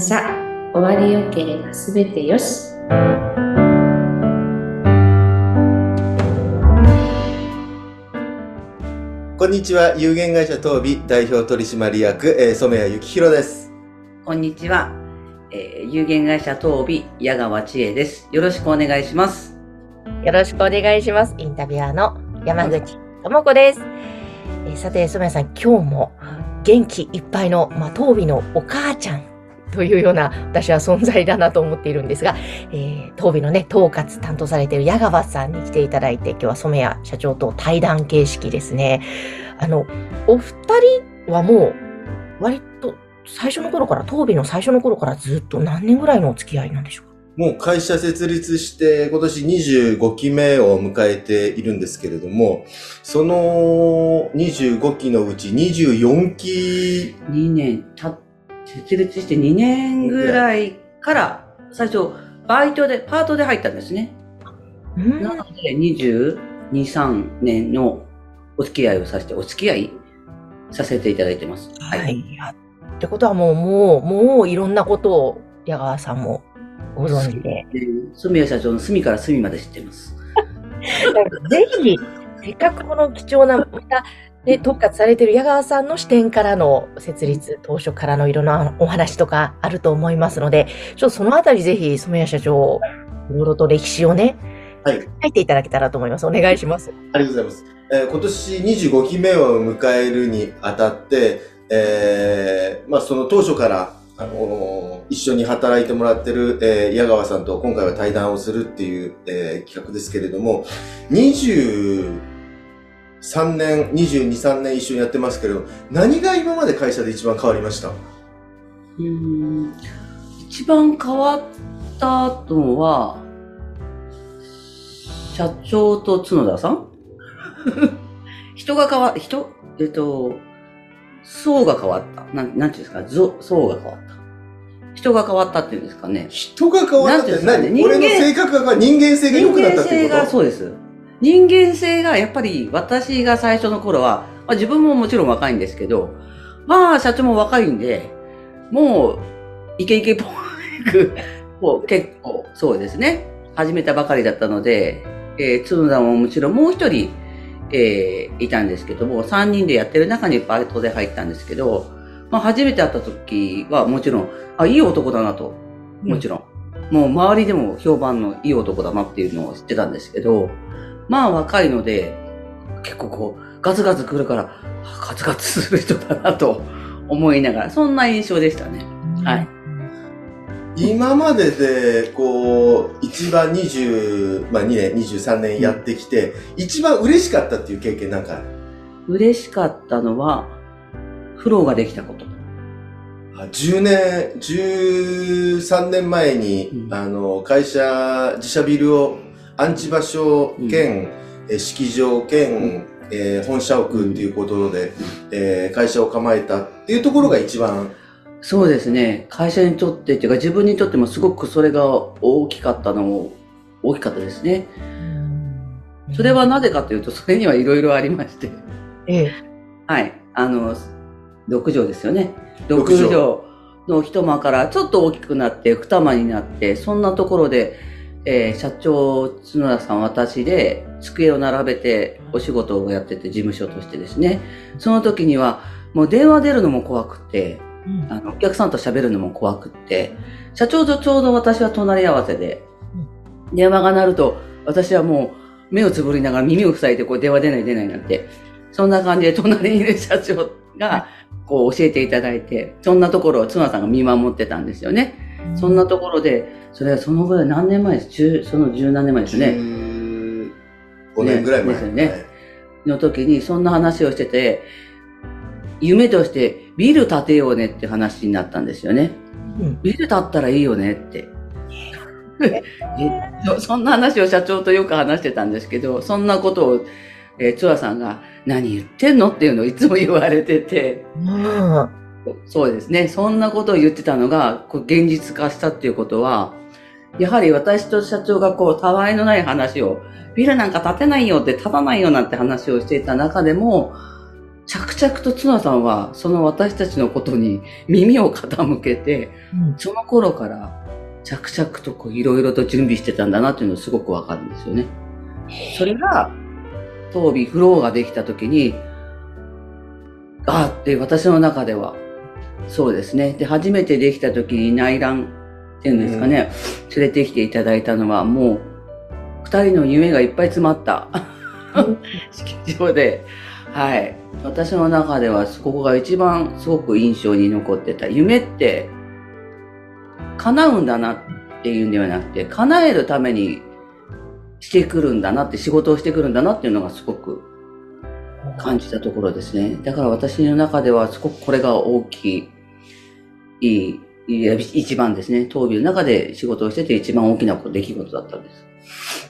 感謝終わりよければすべてよし。こんにちは。有限会社東美代表取締役、えー、染谷幸宏です。こんにちは、えー、有限会社東美矢川千恵です。よろしくお願いします。よろしくお願いします。インタビュアーの山口智子です、えー、さて染谷さん今日も元気いっぱいの、まあ、東美のお母ちゃんというような私は存在だなと思っているんですが、えー、東美のね、統括担当されている矢川さんに来ていただいて、今日は染谷社長と対談形式ですね。あの、お二人はもう、割と最初の頃から、東美の最初の頃からずっと何年ぐらいのお付き合いなんでしょうか？もう会社設立して今年25期目を迎えているんですけれども、その25期のうち24期。2年た、設立して2年ぐらいから最初バイトで、パートで入ったんですね。なので22、3年のお付き合いをさせて、お付き合いさせていただいてます。はい。はい、ってことはもう、もう、もういろんなことを矢川さんもご存知で。住谷社長の隅から隅まで知ってます。ぜひ、せっかくこの貴重な、また、ね、特化されている矢川さんの視点からの設立、当初からのいろんなお話とかあると思いますので、ちょっとそのあたりぜひ、染谷社長、いろいろと歴史をね、はい。書いていただけたらと思います。お願いします。ありがとうございます。えー、今年25期目を迎えるにあたって、えー、まあその当初から、あのー、一緒に働いてもらってる、えー、矢川さんと今回は対談をするっていう、えー、企画ですけれども、23年、22、3年一緒にやってますけれど、何が今まで会社で一番変わりました？うん、一番変わったのは、社長と角田さん？人が変わ、人、えっと、層が変わった。なん、なんていうんですか、層が変わった。人が変わったっていうんですかね。人が変わったって何？俺の性格が人間性が良くなったってこと？人間性が、そうです。人間性が、やっぱり私が最初の頃は、まあ自分ももちろん若いんですけど、まあ社長も若いんで、もう、イケイケっぽく、こう結構、そうですね。始めたばかりだったので、えー、角田ももちろんもう一人、えー、いたんですけども、三人でやってる中にバイトで入ったんですけど、まあ、初めて会った時はもちろん、あ、いい男だなと。もちろん。うん、もう周りでも評判のいい男だなっていうのを知ってたんですけど、まあ若いので、結構こう、ガツガツ来るから、ガツガツする人だなと思いながら、そんな印象でしたね。はい。今までで、こう、一番20、まあ2年、23年やってきて、一番嬉しかったっていう経験なんか嬉しかったのは、フローができたこと。10年、13年前に、うん、あの、会社、自社ビルを、アンチ場所兼、うん、式場兼、うん、えー、本社屋っていうことで、えー、会社を構えたっていうところが一番、そうですね。会社にとってっていうか自分にとってもすごくそれが大きかったのも大きかったですね。それはなぜかというと、それにはいろいろありまして。ええ。はい。あの、6畳ですよね。6畳の一間からちょっと大きくなって二間になって、そんなところで、えー、社長、角田さん、私で机を並べてお仕事をやってて、事務所としてですね。その時には、もう電話出るのも怖くて、あのお客さんと喋るのも怖くって、社長とちょうど私は隣り合わせで、電話が鳴ると、私はもう目をつぶりながら耳を塞いでこう電話出ない出ないなんて、そんな感じで隣にいる社長がこう教えていただいて、そんなところを妻さんが見守ってたんですよね。そんなところで、それはそのぐらい何年前です？十その十何年前ですね。5年ぐらい前、ね、ですよね。の時にそんな話をしてて、夢としてビル建てようねって話になったんですよね。うん、ビル建ったらいいよねって。そんな話を社長とよく話してたんですけど、そんなことを、えー、ツアさんが何言ってんのっていうのをいつも言われてて、うん、そうですね。そんなことを言ってたのが、こう現実化したっていうことは、やはり私と社長がこう、たわいのない話を、ビルなんか建てないよって建たないよなんて話をしていた中でも、着々と綱さんは、その私たちのことに耳を傾けて、うんその頃から着々とこういろいろと準備してたんだなっていうのがすごくわかるんですよね。それが、当ビフローができた時に、ああって私の中では、そうですね。で、初めてできた時に内覧っていうんですかね、連れてきていただいたのはもう、二人の夢がいっぱい詰まった 式場で、はい。私の中では、ここが一番すごく印象に残ってた。夢って、叶うんだなっていうんではなくて、叶えるためにしてくるんだなって、仕事をしてくるんだなっていうのがすごく感じたところですね。だから私の中ではすごくこれが大きい、いい、一番ですね。当ビの中で仕事をしてて一番大きな出来事だったんです。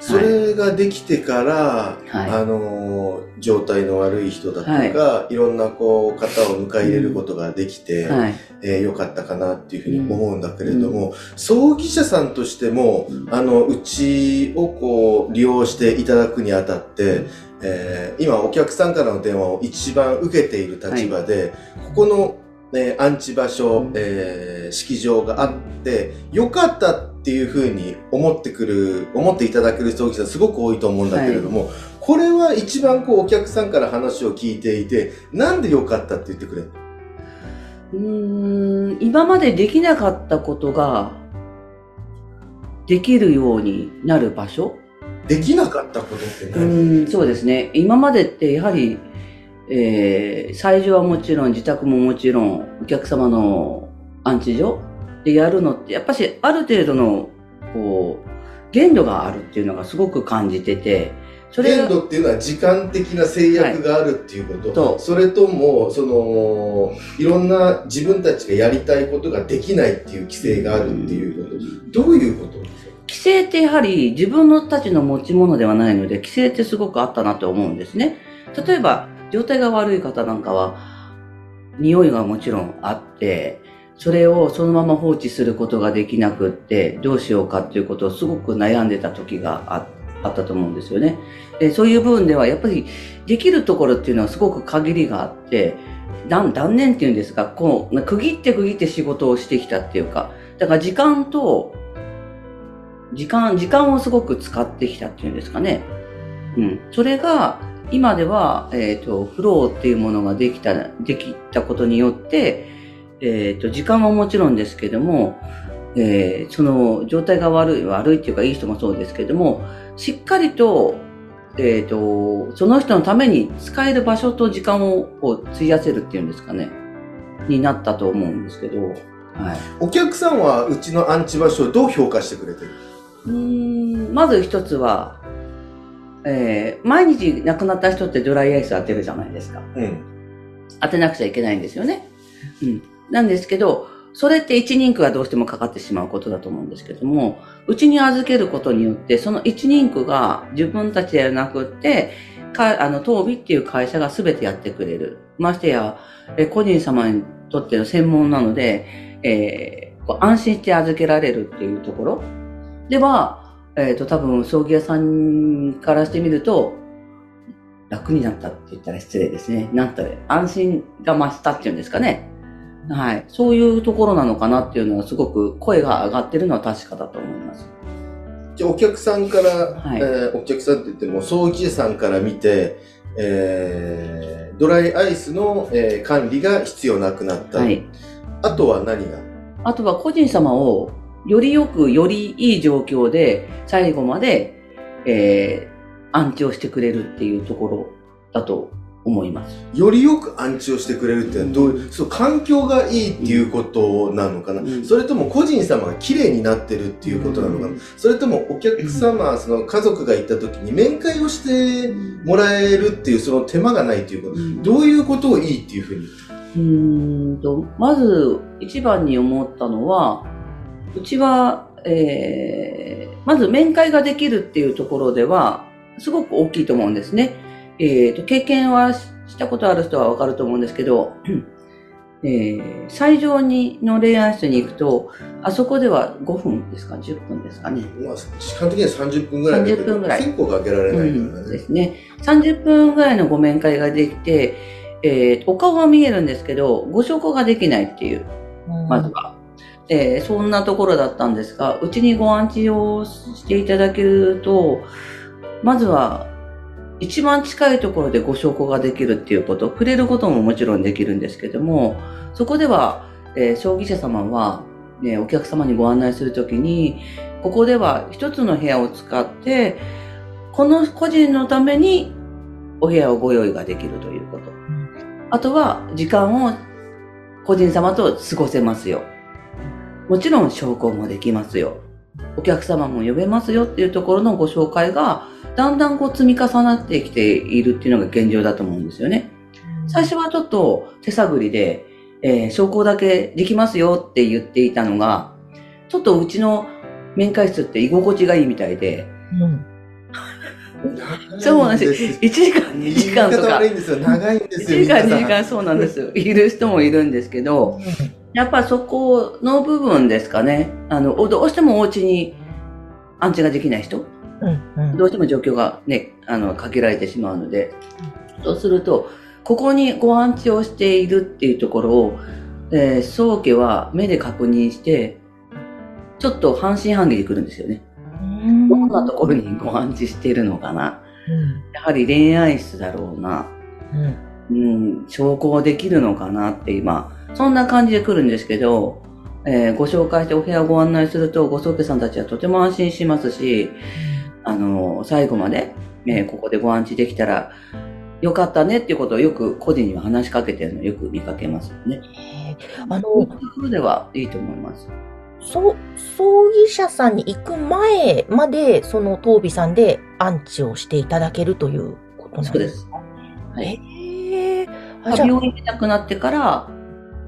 それができてから、はい。あのー状態の悪い人だとか、い、ろんなこう方を迎え入れることができて、はい。えー良かったかなっていうふうに思うんだけれども、葬儀社さんとしても、あの、うちをこう、利用していただくにあたって、えー今お客さんからの電話を一番受けている立場で、ここの、ね、安置場所、えー式場があって、良かったっていうふうに思ってくる、思っていただける葬儀社すごく多いと思うんだけれども、これは一番こうお客さんから話を聞いていて、なんで良かったって言ってくれるうーん、今までできなかったことが、できるようになる場所？できなかったことってう何、ーん、そうですね。今までってやはり、えー、最初はもちろん、自宅ももちろん、お客様の安置所でやるのって、やっぱしある程度の、こう、限度があるっていうのがすごく感じてて、それが、限度っていうのは時間的な制約があるっていうこと、はいとそれともそのいろんな自分たちがやりたいことができないっていう規制があるっていうこと、どういうこと規制ってやはり自分のたちの持ち物ではないので、規制ってすごくあったなと思うんですね。例えば、状態が悪い方なんかは、匂いがもちろんあって、それをそのまま放置することができなくって、どうしようかっていうことをすごく悩んでた時があったと思うんですよね。でそういう部分では、やっぱりできるところっていうのはすごく限りがあって、断断念っていうんですか、こう、区切って区切って仕事をしてきたっていうか、だから時間と、時間、時間をすごく使ってきたっていうんですかね。うん。それが、今では、えっ、と、フローっていうものができた、できたことによって、えっ、と、時間はもちろんですけども、えーその状態が悪い、悪いっていうかいい人もそうですけども、しっかりと、えっ、と、その人のために使える場所と時間をこう費やせるっていうんですかね、になったと思うんですけど、はい。お客さんはうちの安置場所をどう評価してくれてるうーんまず一つは、えー毎日亡くなった人ってドライアイス当てるじゃないですか。うん。当てなくちゃいけないんですよね。うん。なんですけど、それって一人区がどうしてもかかってしまうことだと思うんですけども、うちに預けることによって、その一人区が自分たちではなくって、か、あの、東美っていう会社が全てやってくれる。ましてや、え個人様にとっての専門なので、えー安心して預けられるっていうところでは、えっ、と、多分、葬儀屋さんからしてみると、楽になったって言ったら失礼ですね。なんとね、安心が増したっていうんですかね。はい。そういうところなのかなっていうのはすごく声が上がってるのは確かだと思います。じゃあお客さんから、はいえーお客さんって言っても葬儀社さんから見て、えードライアイスの、えー管理が必要なくなった。はい。あとは何が？あとは個人様をよりよく、よりいい状況で最後まで、えー安置をしてくれるっていうところだと思います。よりよく安置をしてくれるっていうのはどういう、そう、環境がいいっていうことなのかな、うん。それとも個人様が綺麗になってるっていうことなのかな、それともお客様、その家族が行った時に面会をしてもらえるっていうその手間がないっていうこと、うん。どういうことをいいっていうふうに？うーんと、まず一番に思ったのは、うちは、えー、まず面会ができるっていうところでは、すごく大きいと思うんですね。えーと、経験はししたことある人はわかると思うんですけど、えー、最上にの恋愛室に行くと、あそこでは5分ですか ?10 分ですかね。まあ、時間的には30分ぐらいだけど30分ぐらい結構かけられないからね。うんですね。30分ぐらいのご面会ができて、えーお顔は見えるんですけど、ご証拠ができないっていう、まずは。えーそんなところだったんですが、うちにご安置をしていただけると、まずは、一番近いところでご証拠ができるっていうこと、触れることももちろんできるんですけども、そこでは、えー葬儀社様は、ね、お客様にご案内するときに、ここでは一つの部屋を使って、この個人のためにお部屋をご用意ができるということ。あとは、時間を個人様と過ごせますよ。もちろん証拠もできますよ。お客様も呼べますよっていうところのご紹介が、だんだんこう積み重なってきているっていうのが現状だと思うんですよね。最初はちょっと手探りで、えー証拠だけできますよって言っていたのが、ちょっとうちの面会室って居心地がいいみたいで、うんそうなんですよ1時間、2時間とか言いんですよ。長いんで1すよ。時間、2時間、そうなんですよ。いる人もいるんですけど、やっぱそこの部分ですかね。あの、どうしてもお家に安置ができない人、うんうんどうしても状況がね、あの、限られてしまうので、そうすると、ここにご安置をしているっていうところを、えー、宗家は目で確認して、ちょっと半信半疑で来るんですよね。うんどんなところにご安置しているのかな。やはり恋愛室だろうな。うんうん、証拠できるのかなって今、そんな感じで来るんですけど、えーご紹介してお部屋をご案内すると、ご宗家さんたちはとても安心しますし、あの、最後まで、えーここでご安置できたら、よかったねっていうことをよく個人には話しかけてるのをよく見かけますよね。えーあのところではいいと思います。そう、葬儀社さんに行く前まで、その当備さんで安置をしていただけるということなんそうでですすか。はい。へえあ、じゃあ、病院になくなってから、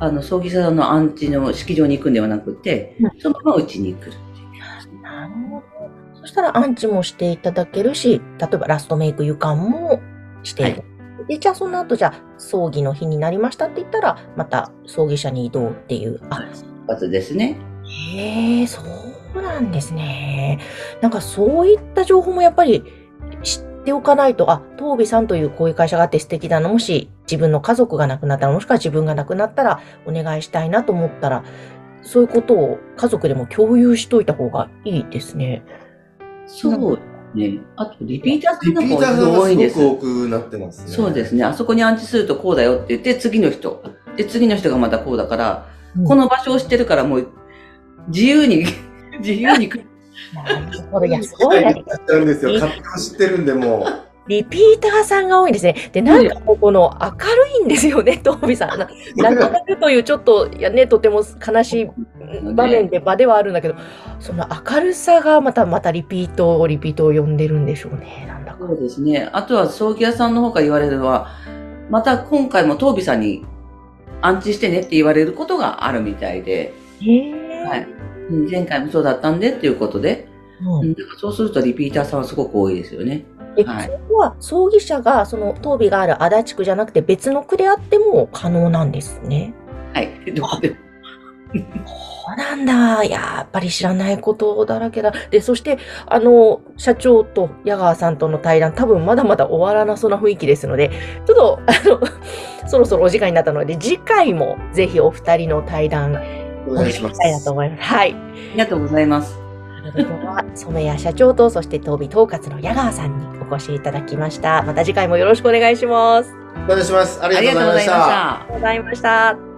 あの、葬儀社さんの安置の式場に行くんではなくて、うんそのままうちに来るっていう。なるほど。そしたら安置もしていただけるし、例えばラストメイク湯間もしている。で、じゃあその後、じゃあ葬儀の日になりましたって言ったら、また葬儀社に移動っていう。あ、まずですね。へえ、そうなんですね。なんかそういった情報もやっぱり知っておかないと、あ、東美さんというこういう会社があって素敵だな。もし自分の家族が亡くなったら、もしくは自分が亡くなったらお願いしたいなと思ったら、そういうことを家族でも共有しといた方がいいですね。そうね。あと、リピーターさリんの方がピーターが多いんですす。ごく多くなってますね。そうですね。あそこに安置するとこうだよって言って、次の人。で、次の人がまたこうだから、うんこの場所を知ってるからもう、自由に、自由に来る。なるほど。いや、すごいな。知っちゃうんですよ。勝手に知ってるんで、もう。リピーターさんが多いですね。で、なんかもうこの明るいんですよね、東美さん。な亡くなるというちょっと、いやね、とても悲しい場面で場ではあるんだけど、その明るさがまた、またリピートをリピートを呼んでるんでしょうね。なんだか。そうですね。あとは葬儀屋さんの方から言われるのは、また今回も東美さんに安置してねって言われることがあるみたいで、へえ。前回もそうだったんでっていうことで、うんそうするとリピーターさんはすごく多いですよね。え、はいそこは葬儀社が、その、当備がある足立区じゃなくて別の区であっても可能なんですね。はい。どこでもそうなんだ。やっぱり知らないことだらけだ。で、そして、あの、社長と矢川さんとの対談、多分まだまだ終わらなそうな雰囲気ですので、ちょっと、あの、そろそろお時間になったので、次回もぜひお二人の対談、お願いします。はい。ありがとうございます。今日は染谷社長と、そして当備統括の矢川さんにお越しいただきました。また次回もよろしくお願いします。お願いします。ありありがとうございました。がとうございました。ありがとうございました。